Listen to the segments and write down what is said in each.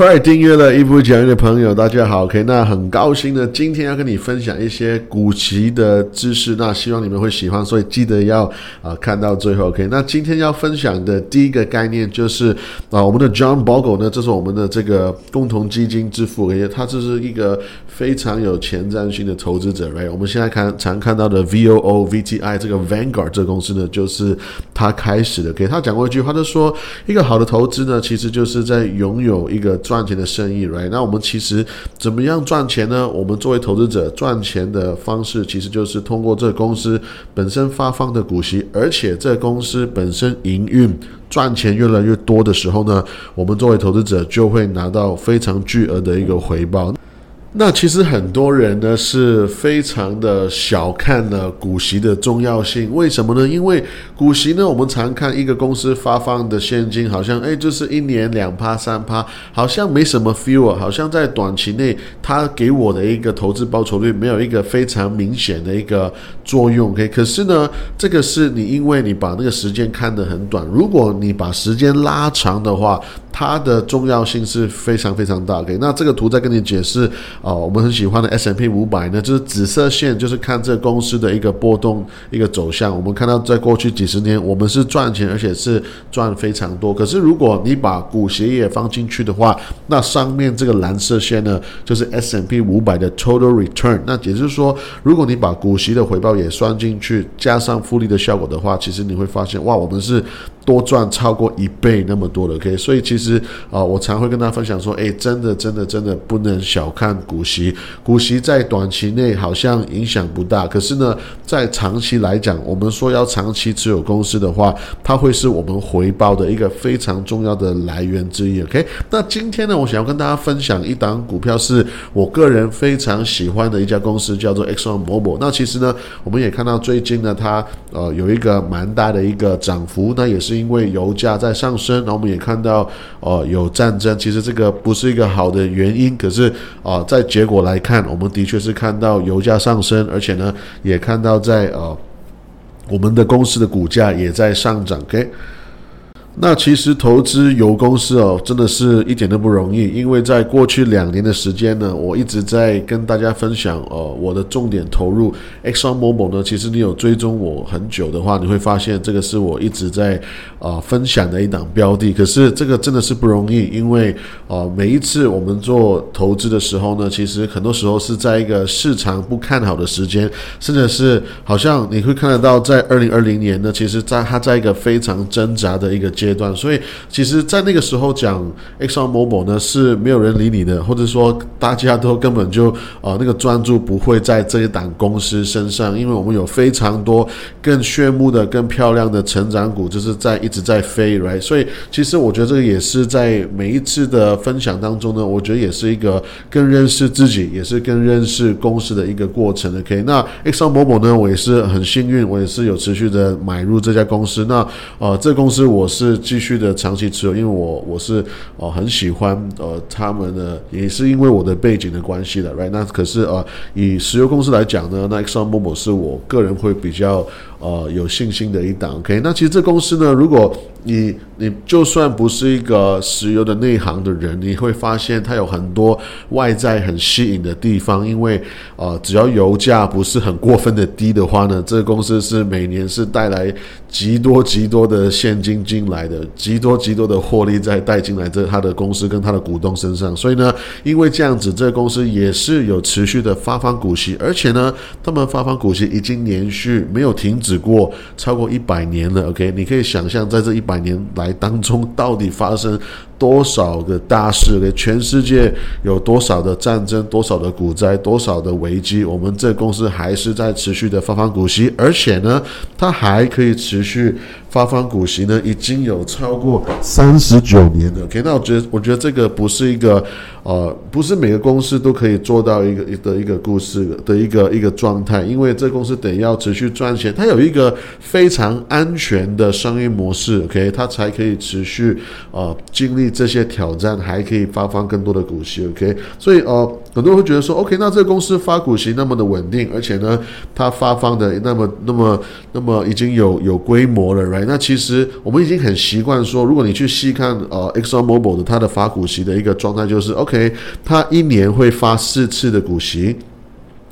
快，订阅了一部讲义的朋友，大家好。OK，那很高兴呢，今天要跟你分享一些股息的知识，那希望你们会喜欢，所以记得要啊看到最后。OK，那今天要分享的第一个概念就是啊，我们的 John Bogle 呢，这是我们的这个共同基金之父，而且他这是一个非常有前瞻性的投资者。来我们现在看常看到的 VOO、VTI 这个 Vanguard 这个公司呢，就是他开始的。给他讲过一句话，就说一个好的投资呢，其实就是在拥有一个。赚钱的生意，right？那我们其实怎么样赚钱呢？我们作为投资者赚钱的方式，其实就是通过这公司本身发放的股息，而且这公司本身营运赚钱越来越多的时候呢，我们作为投资者就会拿到非常巨额的一个回报。那其实很多人呢是非常的小看了股息的重要性，为什么呢？因为股息呢，我们常看一个公司发放的现金，好像哎，就是一年两趴三趴，好像没什么 feel，好像在短期内它给我的一个投资报酬率没有一个非常明显的一个作用。OK，可是呢，这个是你因为你把那个时间看得很短，如果你把时间拉长的话。它的重要性是非常非常大。OK，那这个图再跟你解释啊，我们很喜欢的 S M P 五百呢，就是紫色线，就是看这公司的一个波动、一个走向。我们看到在过去几十年，我们是赚钱，而且是赚非常多。可是如果你把股息也放进去的话，那上面这个蓝色线呢，就是 S M P 五百的 Total Return。那也就是说，如果你把股息的回报也算进去，加上复利的效果的话，其实你会发现，哇，我们是。多赚超过一倍那么多的，OK，所以其实啊，我常会跟大家分享说，哎，真的，真的，真的不能小看股息。股息在短期内好像影响不大，可是呢，在长期来讲，我们说要长期持有公司的话，它会是我们回报的一个非常重要的来源之一，OK。那今天呢，我想要跟大家分享一档股票，是我个人非常喜欢的一家公司，叫做 Exxon Mobil。那其实呢，我们也看到最近呢，它呃有一个蛮大的一个涨幅，那也是。是因为油价在上升，然后我们也看到，呃，有战争，其实这个不是一个好的原因。可是，啊，在结果来看，我们的确是看到油价上升，而且呢，也看到在呃，我们的公司的股价也在上涨。OK。那其实投资油公司哦，真的是一点都不容易，因为在过去两年的时间呢，我一直在跟大家分享哦，我的重点投入 exxonmo 某呢，其实你有追踪我很久的话，你会发现这个是我一直在啊分享的一档标的。可是这个真的是不容易，因为啊每一次我们做投资的时候呢，其实很多时候是在一个市场不看好的时间，甚至是好像你会看得到，在二零二零年呢，其实在它在一个非常挣扎的一个。阶段，所以其实，在那个时候讲 Exxon Mobil 呢，是没有人理你的，或者说大家都根本就呃那个专注不会在这一档公司身上，因为我们有非常多更炫目的、更漂亮的成长股，就是在一直在飞，right？所以其实我觉得这个也是在每一次的分享当中呢，我觉得也是一个更认识自己，也是更认识公司的一个过程。OK，那 Exxon Mobil 呢，我也是很幸运，我也是有持续的买入这家公司。那呃，这公司我是。继续的长期持有，因为我我是哦很喜欢呃他们的，也是因为我的背景的关系的，right？那可是呃以石油公司来讲呢，那 Exxon Mobil 是我个人会比较呃有信心的一档，OK？那其实这公司呢，如果你你就算不是一个石油的内行的人，你会发现它有很多外在很吸引的地方，因为呃只要油价不是很过分的低的话呢，这个公司是每年是带来极多极多的现金进来的，极多极多的获利再带进来这他的公司跟他的股东身上，所以呢，因为这样子，这个公司也是有持续的发放股息，而且呢，他们发放股息已经连续没有停止只过超过一百年了。OK，你可以想象在这一百年来当中，到底发生多少个大事？给全世界有多少的战争、多少的股灾、多少的危机？我们这公司还是在持续的发放股息，而且呢，它还可以持续发放股息呢，已经有超过三十九年了。OK，那我觉得，我觉得这个不是一个。呃，不是每个公司都可以做到一个一的一个故事的一个一个状态，因为这公司得要持续赚钱，它有一个非常安全的商业模式，OK，它才可以持续呃经历这些挑战，还可以发放更多的股息。OK，所以呃，很多人会觉得说，OK，那这个公司发股息那么的稳定，而且呢，它发放的那么那么那么已经有有规模了，Right？那其实我们已经很习惯说，如果你去细看呃 Exxon Mobil 的它的发股息的一个状态，就是 OK，它一年会发四次的股息。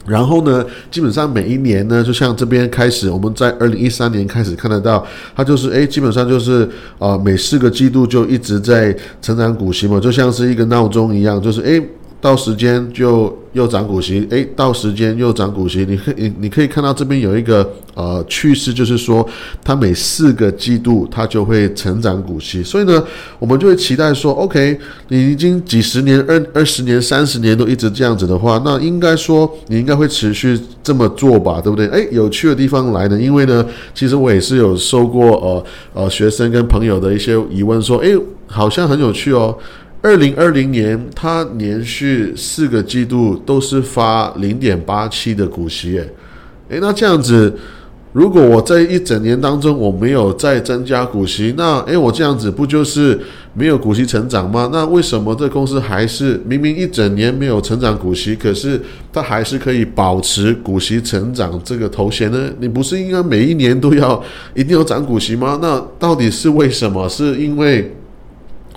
然后呢，基本上每一年呢，就像这边开始，我们在二零一三年开始看得到，它就是诶，基本上就是啊，每四个季度就一直在成长股息嘛，就像是一个闹钟一样，就是诶。到时间就又涨股息，诶，到时间又涨股息，你可以你可以看到这边有一个呃趋势，就是说它每四个季度它就会成长股息，所以呢，我们就会期待说，OK，你已经几十年、二二十年、三十年都一直这样子的话，那应该说你应该会持续这么做吧，对不对？诶，有趣的地方来呢，因为呢，其实我也是有收过呃呃学生跟朋友的一些疑问，说，诶，好像很有趣哦。二零二零年，它连续四个季度都是发零点八七的股息，诶，诶，那这样子，如果我在一整年当中我没有再增加股息，那诶，我这样子不就是没有股息成长吗？那为什么这公司还是明明一整年没有成长股息，可是它还是可以保持股息成长这个头衔呢？你不是应该每一年都要一定要涨股息吗？那到底是为什么？是因为？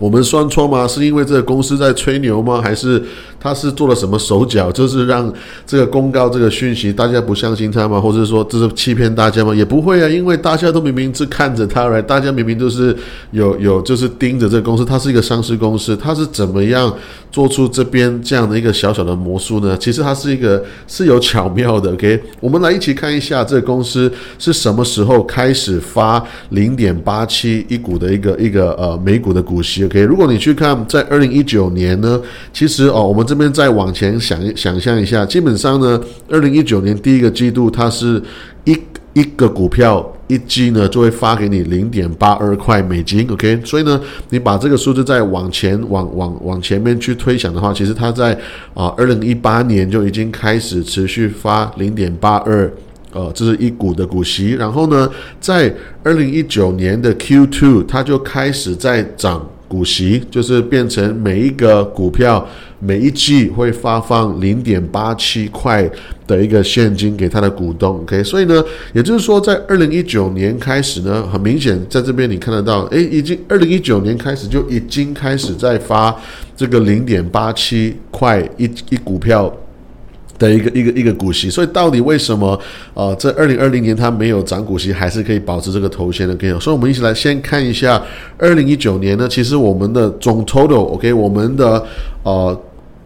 我们算错吗？是因为这个公司在吹牛吗？还是他是做了什么手脚，就是让这个公告这个讯息大家不相信他吗？或者说这是欺骗大家吗？也不会啊，因为大家都明明是看着他来，大家明明都是有有就是盯着这个公司，它是一个上市公司，它是怎么样做出这边这样的一个小小的魔术呢？其实它是一个是有巧妙的。OK，我们来一起看一下这个公司是什么时候开始发零点八七一股的一个一个呃美股的股息。OK，如果你去看在二零一九年呢，其实哦，我们这边再往前想想象一下，基本上呢，二零一九年第一个季度，它是一一个股票一季呢就会发给你零点八二块美金，OK，所以呢，你把这个数字再往前往往往前面去推想的话，其实它在啊二零一八年就已经开始持续发零点八二。呃，这是一股的股息，然后呢，在二零一九年的 Q two，它就开始在涨股息，就是变成每一个股票每一季会发放零点八七块的一个现金给他的股东。OK，所以呢，也就是说，在二零一九年开始呢，很明显在这边你看得到，诶，已经二零一九年开始就已经开始在发这个零点八七块一一股票。的一个一个一个股息，所以到底为什么啊？这二零二零年它没有涨股息，还是可以保持这个头衔的？可以，所以我们一起来先看一下二零一九年呢，其实我们的总 total，OK，我们的呃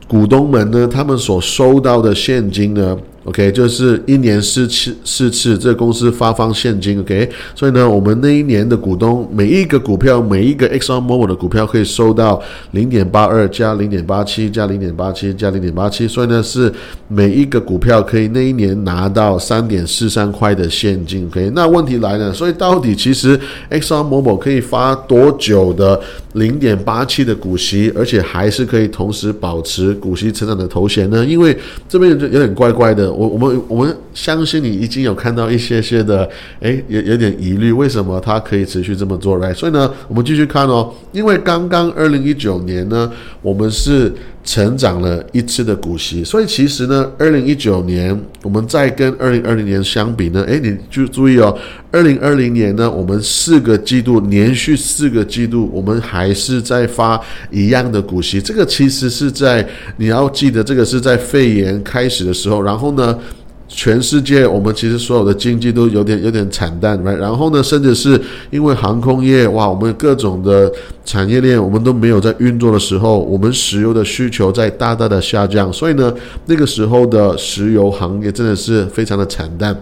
股东们呢，他们所收到的现金呢。OK，就是一年四次四次，这个公司发放现金。OK，所以呢，我们那一年的股东每一个股票，每一个 Exxon Mobil 的股票可以收到零点八二加零点八七加零点八七加零点八七，所以呢是每一个股票可以那一年拿到三点四三块的现金。OK，那问题来了，所以到底其实 Exxon Mobil 可以发多久的零点八七的股息，而且还是可以同时保持股息成长的头衔呢？因为这边就有点怪怪的。我我们我们相信你已经有看到一些些的，诶，有有点疑虑，为什么它可以持续这么做来？所以呢，我们继续看哦，因为刚刚二零一九年呢，我们是成长了一次的股息，所以其实呢，二零一九年我们再跟二零二零年相比呢，诶，你就注意哦，二零二零年呢，我们四个季度连续四个季度，我们还是在发一样的股息，这个其实是在你要记得，这个是在肺炎开始的时候，然后呢。全世界，我们其实所有的经济都有点有点惨淡然后呢，甚至是因为航空业，哇，我们各种的产业链我们都没有在运作的时候，我们石油的需求在大大的下降，所以呢，那个时候的石油行业真的是非常的惨淡。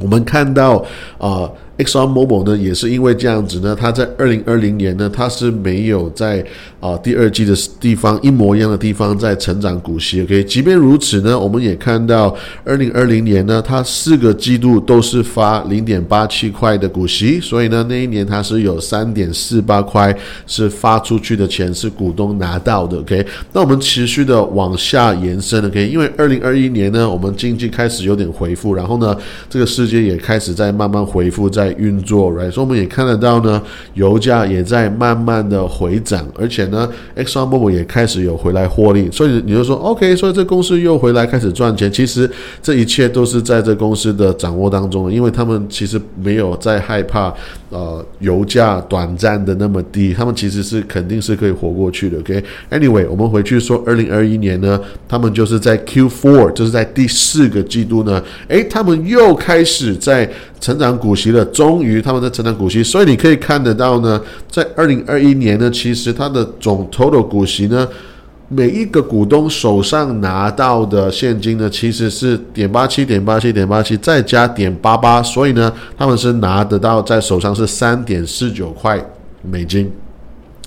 我们看到啊。Exxon Mobil 呢，也是因为这样子呢，它在二零二零年呢，它是没有在啊第二季的地方一模一样的地方在成长股息。OK，即便如此呢，我们也看到二零二零年呢，它四个季度都是发零点八七块的股息，所以呢，那一年它是有三点四八块是发出去的钱是股东拿到的。OK，那我们持续的往下延伸 OK，因为二零二一年呢，我们经济开始有点回复，然后呢，这个世界也开始在慢慢回复在。运作，right？所以我们也看得到呢，油价也在慢慢的回涨，而且呢，Exxon Mobil 也开始有回来获利，所以你就说 OK，所以这公司又回来开始赚钱，其实这一切都是在这公司的掌握当中，因为他们其实没有在害怕呃油价短暂的那么低，他们其实是肯定是可以活过去的，OK？Anyway，我们回去说二零二一年呢，他们就是在 Q4，就是在第四个季度呢，诶，他们又开始在成长股息了，终于他们在成长股息，所以你可以看得到呢，在二零二一年呢，其实它的总 total 股息呢，每一个股东手上拿到的现金呢，其实是点八七点八七点八七再加点八八，所以呢，他们是拿得到在手上是三点四九块美金。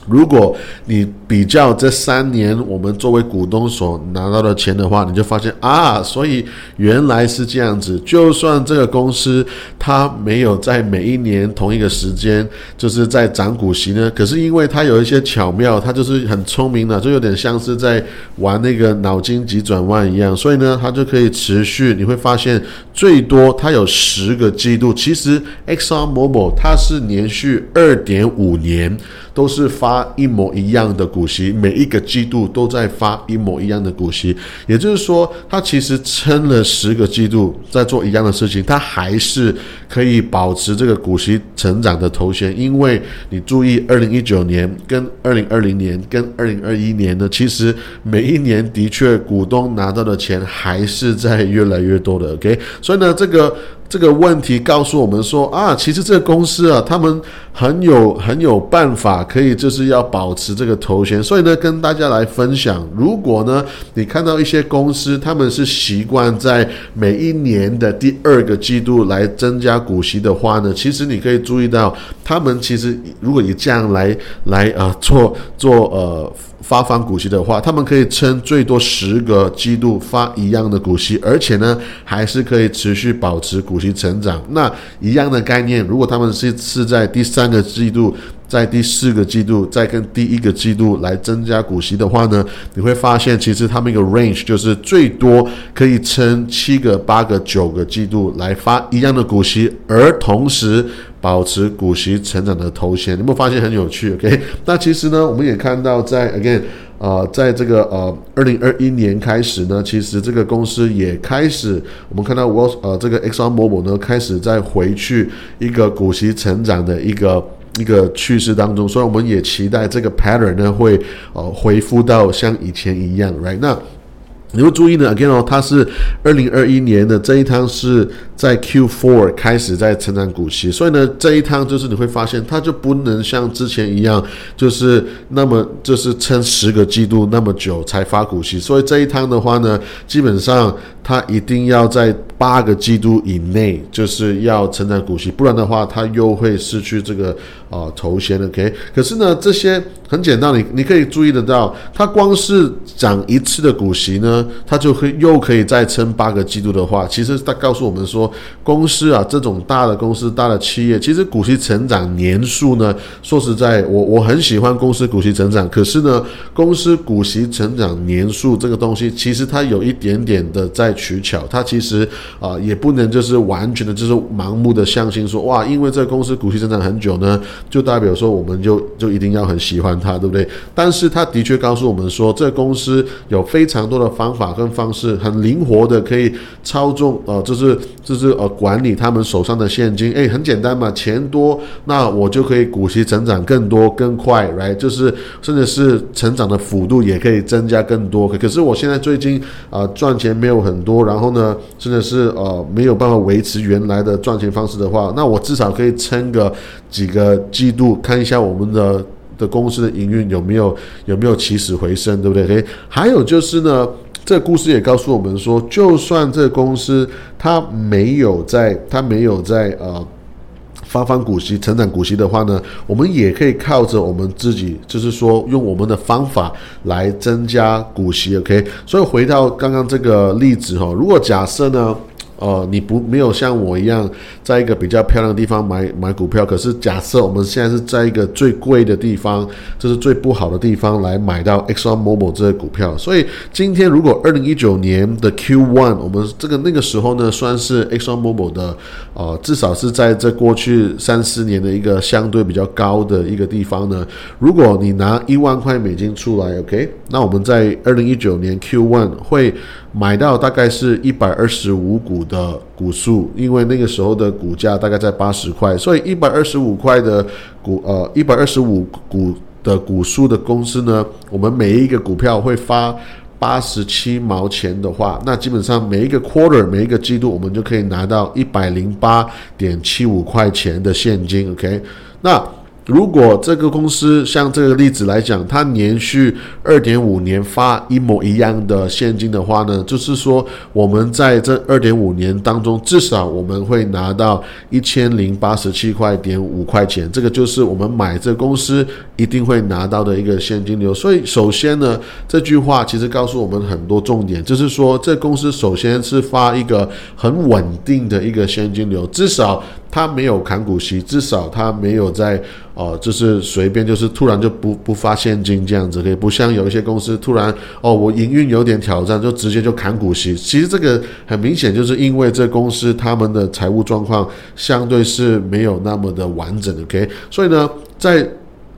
如果你比较这三年我们作为股东所拿到的钱的话，你就发现啊，所以原来是这样子。就算这个公司它没有在每一年同一个时间就是在涨股息呢，可是因为它有一些巧妙，它就是很聪明的，就有点像是在玩那个脑筋急转弯一样，所以呢，它就可以持续。你会发现最多它有十个季度，其实 Exxon Mobil 它是连续二点五年。都是发发一模一样的股息，每一个季度都在发一模一样的股息，也就是说，它其实撑了十个季度在做一样的事情，它还是可以保持这个股息成长的头衔。因为你注意，二零一九年跟二零二零年跟二零二一年呢，其实每一年的确股东拿到的钱还是在越来越多的。OK，所以呢，这个。这个问题告诉我们说啊，其实这个公司啊，他们很有很有办法，可以就是要保持这个头衔。所以呢，跟大家来分享，如果呢你看到一些公司，他们是习惯在每一年的第二个季度来增加股息的话呢，其实你可以注意到，他们其实如果以这样来来啊做做呃。发放股息的话，他们可以撑最多十个季度发一样的股息，而且呢，还是可以持续保持股息成长。那一样的概念，如果他们是是在第三个季度、在第四个季度、再跟第一个季度来增加股息的话呢，你会发现其实他们一个 range 就是最多可以撑七个、八个、九个季度来发一样的股息，而同时。保持股息成长的头衔，你有没有发现很有趣？OK，那其实呢，我们也看到在 again，呃，在这个呃二零二一年开始呢，其实这个公司也开始，我们看到我呃这个 Exxon Mobil 呢开始在回去一个股息成长的一个一个趋势当中，所以我们也期待这个 pattern 呢会呃恢复到像以前一样，right？那你会注意呢，again 哦，它是二零二一年的这一趟是。在 Q4 开始在成长股息，所以呢，这一趟就是你会发现，它就不能像之前一样，就是那么就是撑十个季度那么久才发股息。所以这一趟的话呢，基本上它一定要在八个季度以内，就是要成长股息，不然的话，它又会失去这个啊头衔。OK，可是呢，这些很简单，你你可以注意得到，它光是涨一次的股息呢，它就会又可以再撑八个季度的话，其实它告诉我们说。公司啊，这种大的公司、大的企业，其实股息成长年数呢，说实在，我我很喜欢公司股息成长。可是呢，公司股息成长年数这个东西，其实它有一点点的在取巧。它其实啊，也不能就是完全的，就是盲目的相信说，哇，因为这个公司股息增长很久呢，就代表说我们就就一定要很喜欢它，对不对？但是它的确告诉我们说，这个公司有非常多的方法跟方式，很灵活的可以操纵，呃，就是就是。呃，管理他们手上的现金，诶，很简单嘛，钱多，那我就可以股息成长更多更快，right？就是甚至是成长的幅度也可以增加更多。可是我现在最近啊赚钱没有很多，然后呢，真的是是呃没有办法维持原来的赚钱方式的话，那我至少可以撑个几个季度，看一下我们的的公司的营运有没有有没有起死回生，对不对？诶，还有就是呢。这故事也告诉我们说，就算这个公司它没有在，它没有在呃发放股息、成长股息的话呢，我们也可以靠着我们自己，就是说用我们的方法来增加股息。OK，所以回到刚刚这个例子哈，如果假设呢。呃，你不没有像我一样在一个比较漂亮的地方买买股票，可是假设我们现在是在一个最贵的地方，这是最不好的地方来买到 Exxon Mobil 这些股票。所以今天如果二零一九年的 Q one，我们这个那个时候呢，算是 Exxon Mobil 的呃，至少是在这过去三四年的一个相对比较高的一个地方呢。如果你拿一万块美金出来，OK，那我们在二零一九年 Q one 会买到大概是一百二十五股的股数，因为那个时候的股价大概在八十块，所以一百二十五块的股呃一百二十五股的股数的公司呢，我们每一个股票会发八十七毛钱的话，那基本上每一个 quarter 每一个季度我们就可以拿到一百零八点七五块钱的现金，OK，那。如果这个公司像这个例子来讲，它连续二点五年发一模一样的现金的话呢，就是说我们在这二点五年当中，至少我们会拿到一千零八十七块点五块钱，这个就是我们买这公司一定会拿到的一个现金流。所以，首先呢，这句话其实告诉我们很多重点，就是说这公司首先是发一个很稳定的一个现金流，至少。它没有砍股息，至少它没有在哦，就是随便就是突然就不不发现金这样子，可以不像有一些公司突然哦，我营运有点挑战，就直接就砍股息。其实这个很明显就是因为这公司他们的财务状况相对是没有那么的完整，OK，所以呢，在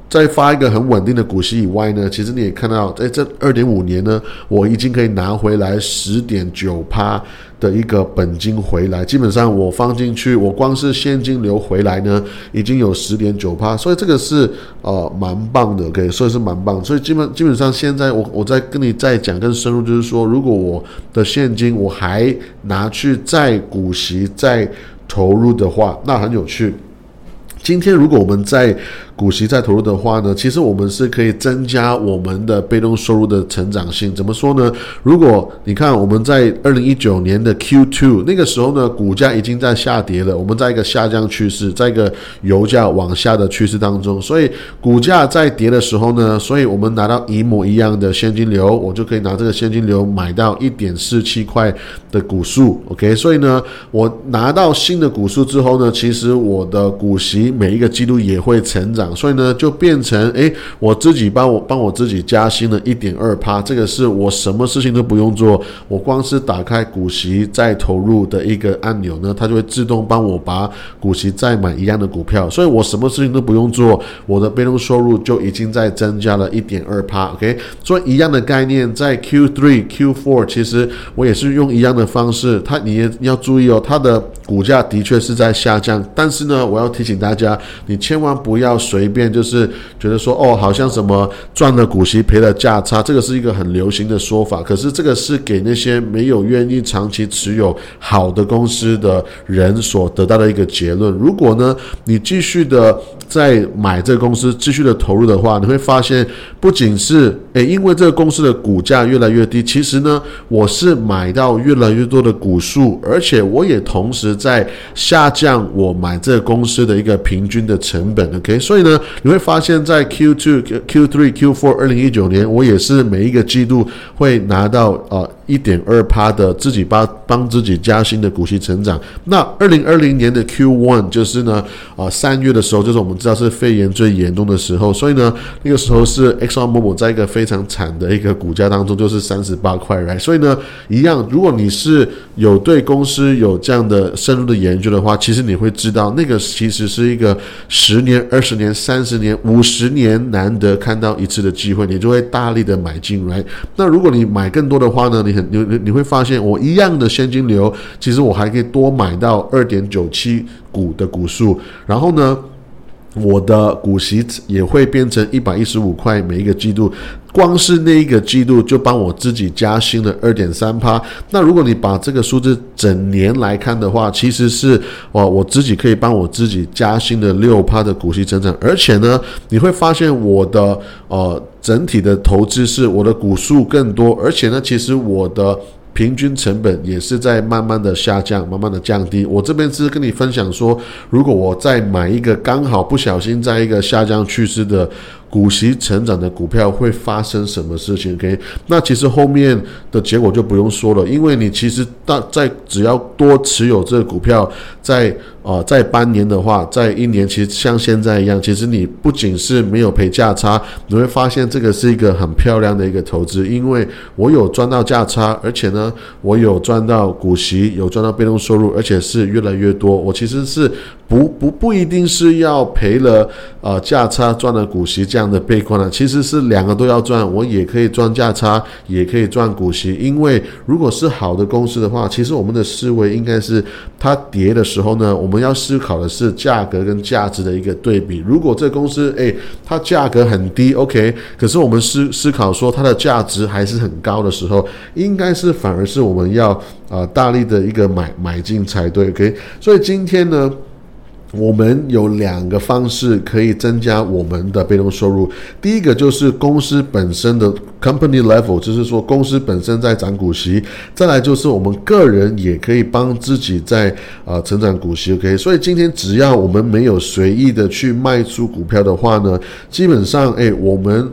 在发一个很稳定的股息以外呢，其实你也看到，在这二点五年呢，我已经可以拿回来十点九趴。的一个本金回来，基本上我放进去，我光是现金流回来呢，已经有十点九趴，所以这个是呃蛮棒的，可以是蛮棒。所以基本基本上现在我我在跟你再讲更深入，就是说，如果我的现金我还拿去再股息再投入的话，那很有趣。今天如果我们在股息再投入的话呢，其实我们是可以增加我们的被动收入的成长性。怎么说呢？如果你看我们在二零一九年的 Q2 那个时候呢，股价已经在下跌了，我们在一个下降趋势，在一个油价往下的趋势当中，所以股价在跌的时候呢，所以我们拿到一模一样的现金流，我就可以拿这个现金流买到一点四七块的股数。OK，所以呢，我拿到新的股数之后呢，其实我的股息每一个季度也会成长。所以呢，就变成诶，我自己帮我帮我自己加薪了一点二趴，这个是我什么事情都不用做，我光是打开股息再投入的一个按钮呢，它就会自动帮我把股息再买一样的股票，所以我什么事情都不用做，我的被动收入就已经在增加了一点二趴。OK，所以一样的概念，在 Q3、Q4，其实我也是用一样的方式，它你也要注意哦，它的股价的确是在下降，但是呢，我要提醒大家，你千万不要。随随便就是觉得说哦，好像什么赚了股息赔了价差，这个是一个很流行的说法。可是这个是给那些没有愿意长期持有好的公司的人所得到的一个结论。如果呢，你继续的在买这个公司，继续的投入的话，你会发现不仅是诶，因为这个公司的股价越来越低，其实呢，我是买到越来越多的股数，而且我也同时在下降我买这个公司的一个平均的成本。OK，所以。呢，你会发现在 Q2、Q3、Q4 二零一九年，我也是每一个季度会拿到呃一点二趴的自己帮帮自己加薪的股息成长。那二零二零年的 Q1 就是呢，啊三月的时候，就是我们知道是肺炎最严重的时候，所以呢，那个时候是 xm 在一个非非常惨的一个股价当中，就是三十八块来。所以呢，一样，如果你是有对公司有这样的深入的研究的话，其实你会知道，那个其实是一个十年、二十年、三十年、五十年难得看到一次的机会，你就会大力的买进来。那如果你买更多的话呢，你很你你你会发现，我一样的现金流，其实我还可以多买到二点九七股的股数，然后呢？我的股息也会变成一百一十五块每一个季度，光是那一个季度就帮我自己加薪了二点三趴。那如果你把这个数字整年来看的话，其实是哇，我自己可以帮我自己加薪的六趴的股息增长。而且呢，你会发现我的呃整体的投资是我的股数更多，而且呢，其实我的。平均成本也是在慢慢的下降，慢慢的降低。我这边是跟你分享说，如果我再买一个刚好不小心在一个下降趋势的。股息成长的股票会发生什么事情？OK，那其实后面的结果就不用说了，因为你其实大在只要多持有这个股票，在呃在半年的话，在一年其实像现在一样，其实你不仅是没有赔价差，你会发现这个是一个很漂亮的一个投资，因为我有赚到价差，而且呢，我有赚到股息，有赚到被动收入，而且是越来越多。我其实是不不不一定是要赔了呃价差赚了股息这样的悲观了，其实是两个都要赚，我也可以赚价差，也可以赚股息。因为如果是好的公司的话，其实我们的思维应该是它跌的时候呢，我们要思考的是价格跟价值的一个对比。如果这公司诶它价格很低，OK，可是我们思思考说它的价值还是很高的时候，应该是反而是我们要啊大力的一个买买进才对，OK。所以今天呢。我们有两个方式可以增加我们的被动收入。第一个就是公司本身的 company level，就是说公司本身在涨股息；再来就是我们个人也可以帮自己在呃成长股息。OK，所以今天只要我们没有随意的去卖出股票的话呢，基本上哎，我们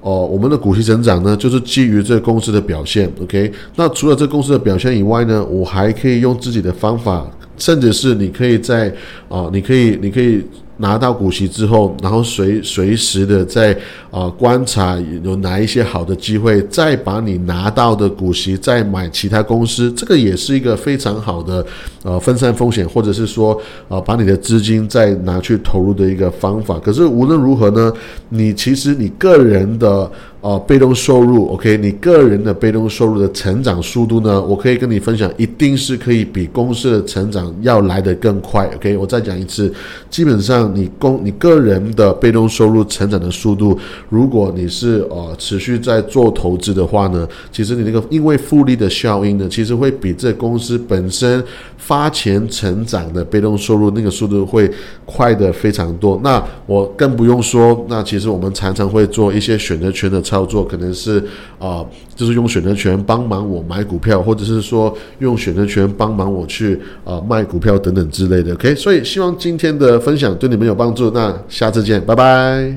哦我们的股息成长呢，就是基于这公司的表现。OK，那除了这公司的表现以外呢，我还可以用自己的方法。甚至是你可以在啊，你可以，你可以拿到股息之后，然后随随时的在啊观察有哪一些好的机会，再把你拿到的股息再买其他公司，这个也是一个非常好的呃分散风险，或者是说啊把你的资金再拿去投入的一个方法。可是无论如何呢，你其实你个人的。哦，被动收入，OK，你个人的被动收入的成长速度呢？我可以跟你分享，一定是可以比公司的成长要来得更快，OK。我再讲一次，基本上你公你个人的被动收入成长的速度，如果你是呃持续在做投资的话呢，其实你那个因为复利的效应呢，其实会比这公司本身发钱成长的被动收入那个速度会快的非常多。那我更不用说，那其实我们常常会做一些选择权的操。操作可能是啊，就是用选择权帮忙我买股票，或者是说用选择权帮忙我去啊卖股票等等之类的。OK，所以希望今天的分享对你们有帮助。那下次见，拜拜。